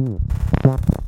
ชีพรับ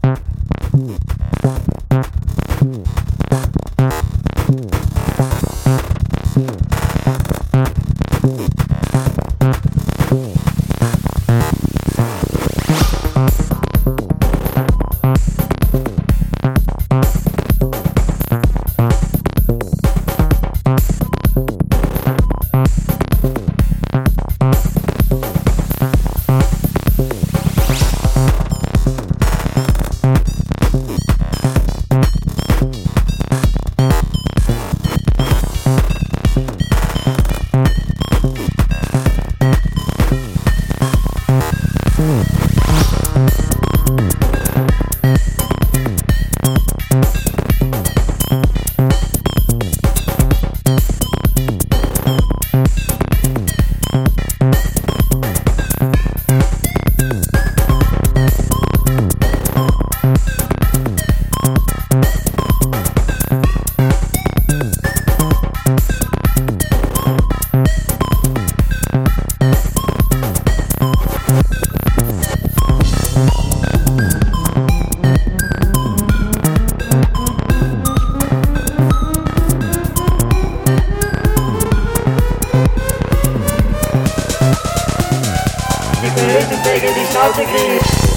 tegen die stoute griep.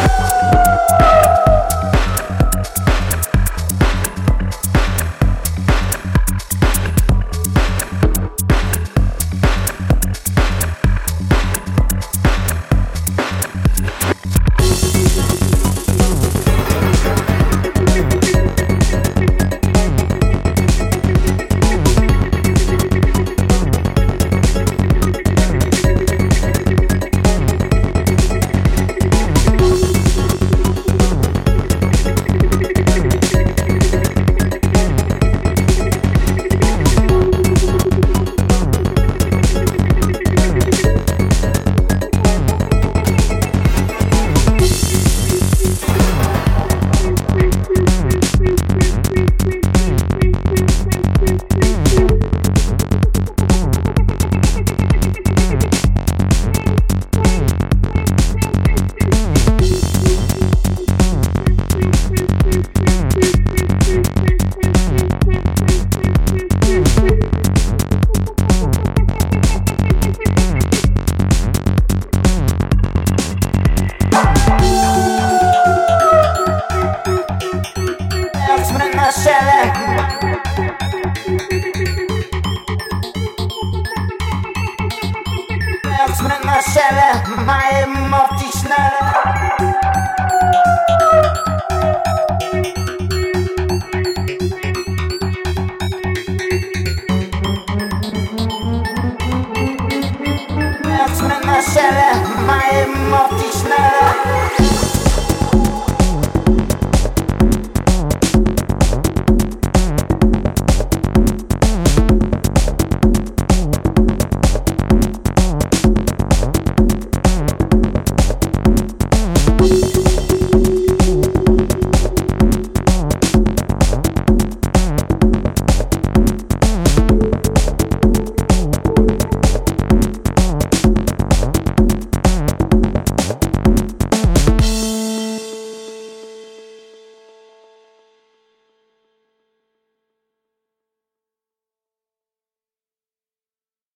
you cele, mają motyśne.